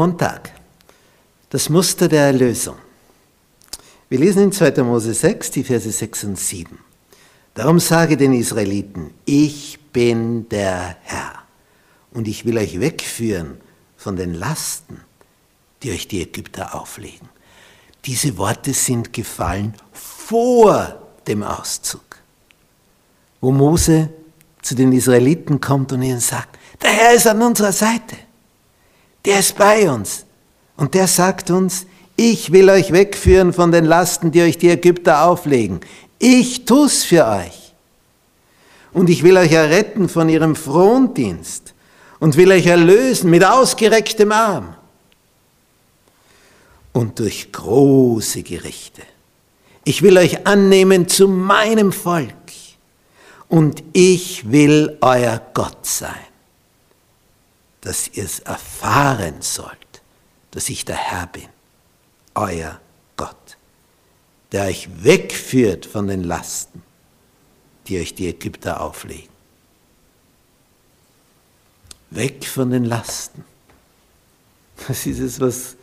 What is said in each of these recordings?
Montag. Das Muster der Erlösung. Wir lesen in 2. Mose 6, die Verse 6 und 7. Darum sage den Israeliten, ich bin der Herr und ich will euch wegführen von den Lasten, die euch die Ägypter auflegen. Diese Worte sind gefallen vor dem Auszug, wo Mose zu den Israeliten kommt und ihnen sagt, der Herr ist an unserer Seite. Der ist bei uns. Und der sagt uns, ich will euch wegführen von den Lasten, die euch die Ägypter auflegen. Ich tu's für euch. Und ich will euch erretten von ihrem Frondienst und will euch erlösen mit ausgerecktem Arm und durch große Gerichte. Ich will euch annehmen zu meinem Volk und ich will euer Gott sein dass ihr es erfahren sollt, dass ich der Herr bin, euer Gott, der euch wegführt von den Lasten, die euch die Ägypter auflegen. Weg von den Lasten. Das ist es, was,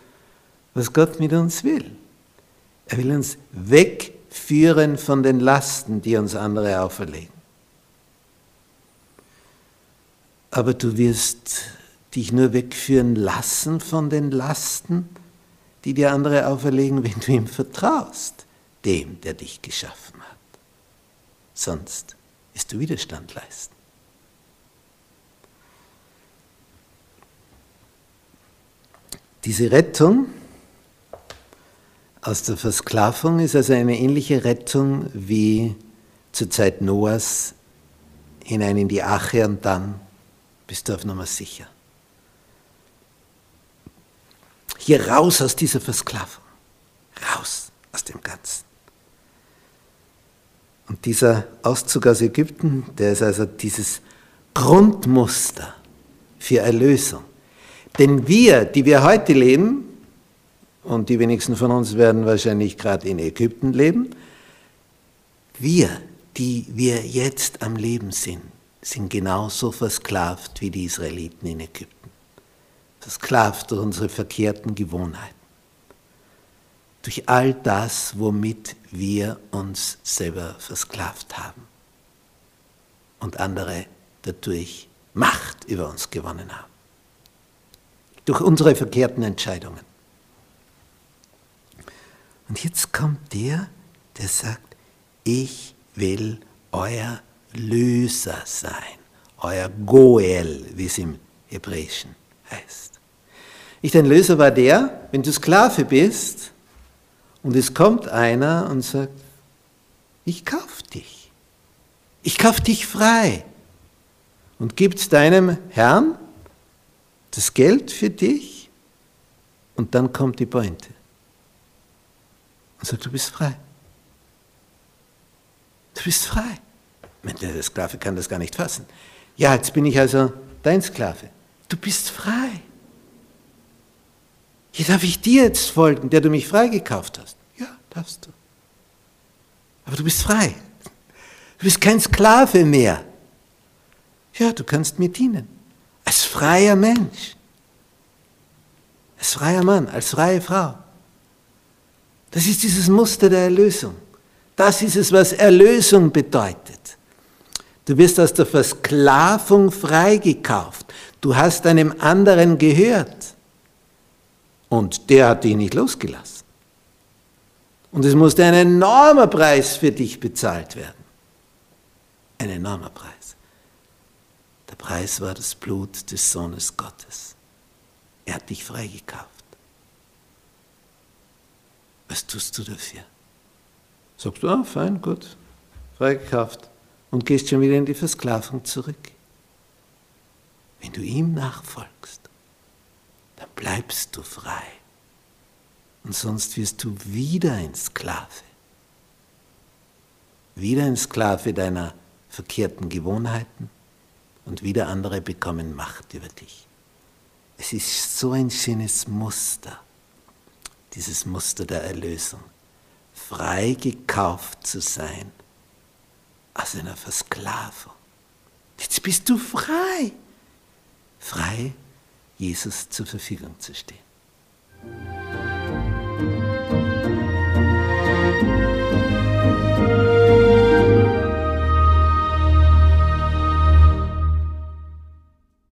was Gott mit uns will. Er will uns wegführen von den Lasten, die uns andere auferlegen. Aber du wirst dich nur wegführen lassen von den Lasten, die dir andere auferlegen, wenn du ihm vertraust, dem, der dich geschaffen hat. Sonst wirst du Widerstand leisten. Diese Rettung aus der Versklavung ist also eine ähnliche Rettung wie zur Zeit Noahs hinein in die Ache und dann bist du auf Nummer sicher. Hier raus aus dieser Versklavung. Raus aus dem Ganzen. Und dieser Auszug aus Ägypten, der ist also dieses Grundmuster für Erlösung. Denn wir, die wir heute leben, und die wenigsten von uns werden wahrscheinlich gerade in Ägypten leben, wir, die wir jetzt am Leben sind, sind genauso versklavt wie die Israeliten in Ägypten versklavt durch unsere verkehrten Gewohnheiten. Durch all das, womit wir uns selber versklavt haben und andere dadurch Macht über uns gewonnen haben. Durch unsere verkehrten Entscheidungen. Und jetzt kommt der, der sagt, ich will euer Löser sein, euer Goel, wie es im Hebräischen heißt. Ich, dein Löser war der, wenn du Sklave bist und es kommt einer und sagt, ich kauf dich. Ich kauf dich frei und gibt deinem Herrn das Geld für dich und dann kommt die Pointe und sagt, du bist frei. Du bist frei. Der Sklave kann das gar nicht fassen. Ja, jetzt bin ich also dein Sklave. Du bist frei. Hier darf ich dir jetzt folgen, der du mich freigekauft hast. Ja, darfst du. Aber du bist frei. Du bist kein Sklave mehr. Ja, du kannst mir dienen. Freier Mensch. Als freier Mann, als freie Frau. Das ist dieses Muster der Erlösung. Das ist es, was Erlösung bedeutet. Du wirst aus der Versklavung freigekauft. Du hast einem anderen gehört. Und der hat dich nicht losgelassen. Und es musste ein enormer Preis für dich bezahlt werden. Ein enormer Preis. Preis war das Blut des Sohnes Gottes. Er hat dich freigekauft. Was tust du dafür? Sagst du, ah, fein, gut, freigekauft und gehst schon wieder in die Versklavung zurück. Wenn du ihm nachfolgst, dann bleibst du frei. Und sonst wirst du wieder ein Sklave. Wieder ein Sklave deiner verkehrten Gewohnheiten und wieder andere bekommen Macht über dich. Es ist so ein schönes Muster, dieses Muster der Erlösung. Frei gekauft zu sein aus einer Versklavung. Jetzt bist du frei. Frei, Jesus zur Verfügung zu stehen.